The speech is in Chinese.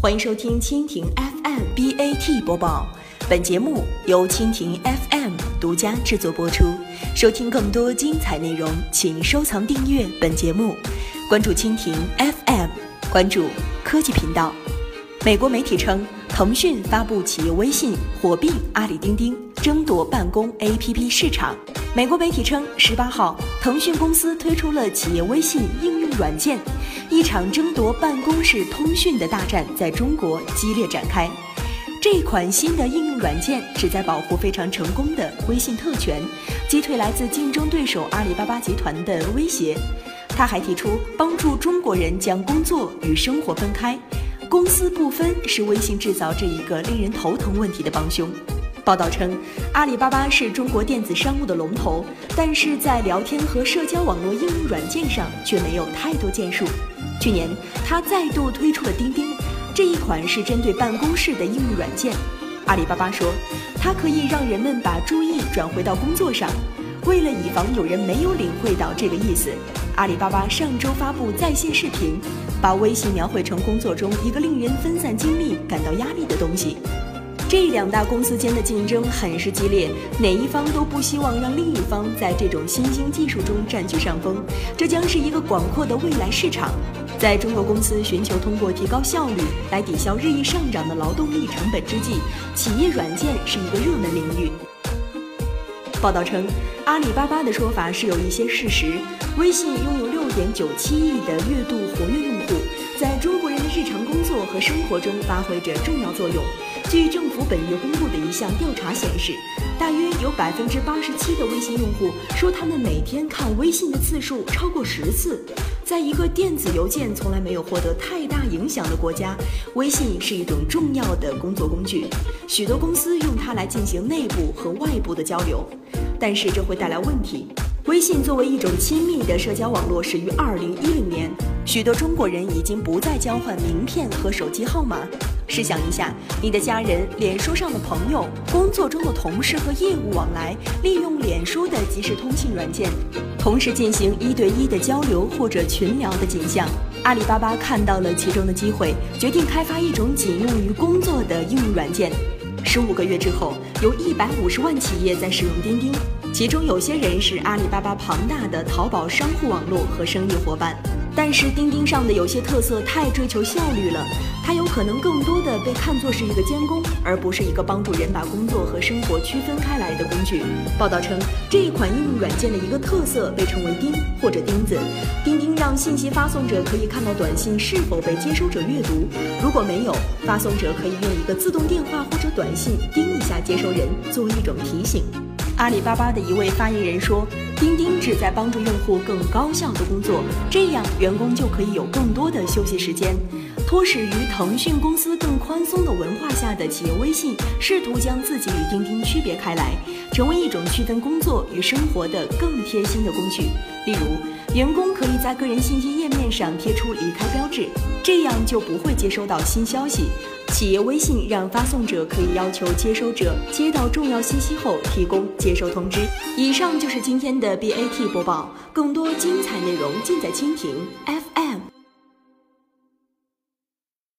欢迎收听蜻蜓 FM BAT 播报，本节目由蜻蜓 FM 独家制作播出。收听更多精彩内容，请收藏订阅本节目，关注蜻蜓 FM，关注科技频道。美国媒体称，腾讯发布企业微信火并阿里钉钉，争夺办公 APP 市场。美国媒体称，十八号，腾讯公司推出了企业微信应用软件，一场争夺办公室通讯的大战在中国激烈展开。这款新的应用软件旨在保护非常成功的微信特权，击退来自竞争对手阿里巴巴集团的威胁。他还提出，帮助中国人将工作与生活分开。公私不分是微信制造这一个令人头疼问题的帮凶。报道称，阿里巴巴是中国电子商务的龙头，但是在聊天和社交网络应用软件上却没有太多建树。去年，他再度推出了钉钉，这一款是针对办公室的应用软件。阿里巴巴说，它可以让人们把注意转回到工作上。为了以防有人没有领会到这个意思，阿里巴巴上周发布在线视频。把微信描绘成工作中一个令人分散精力、感到压力的东西。这两大公司间的竞争很是激烈，哪一方都不希望让另一方在这种新兴技术中占据上风。这将是一个广阔的未来市场。在中国公司寻求通过提高效率来抵消日益上涨的劳动力成本之际，企业软件是一个热门领域。报道称，阿里巴巴的说法是有一些事实。微信拥有六点九七亿的月度活跃用，日常工作和生活中发挥着重要作用。据政府本月公布的一项调查显示，大约有百分之八十七的微信用户说他们每天看微信的次数超过十次。在一个电子邮件从来没有获得太大影响的国家，微信是一种重要的工作工具，许多公司用它来进行内部和外部的交流。但是这会带来问题。微信作为一种亲密的社交网络，始于二零一零年。许多中国人已经不再交换名片和手机号码。试想一下，你的家人、脸书上的朋友、工作中的同事和业务往来，利用脸书的即时通信软件，同时进行一对一的交流或者群聊的景象。阿里巴巴看到了其中的机会，决定开发一种仅用于工作的应用软件。十五个月之后，有一百五十万企业在使用钉钉。其中有些人是阿里巴巴庞大的淘宝商户网络和生意伙伴，但是钉钉上的有些特色太追求效率了，它有可能更多的被看作是一个监工，而不是一个帮助人把工作和生活区分开来的工具。报道称，这一款应用软件的一个特色被称为“钉”或者“钉子”。钉钉让信息发送者可以看到短信是否被接收者阅读，如果没有，发送者可以用一个自动电话或者短信钉一下接收人，作为一种提醒。阿里巴巴的一位发言人说：“钉钉旨在帮助用户更高效的工作，这样员工就可以有更多的休息时间。”脱始于腾讯公司更宽松的文化下的企业微信，试图将自己与钉钉区别开来，成为一种区分工作与生活的更贴心的工具。例如，员工可以在个人信息页面上贴出离开标志，这样就不会接收到新消息。企业微信让发送者可以要求接收者接到重要信息后提供接收通知。以上就是今天的 BAT 播报，更多精彩内容尽在蜻蜓 FM。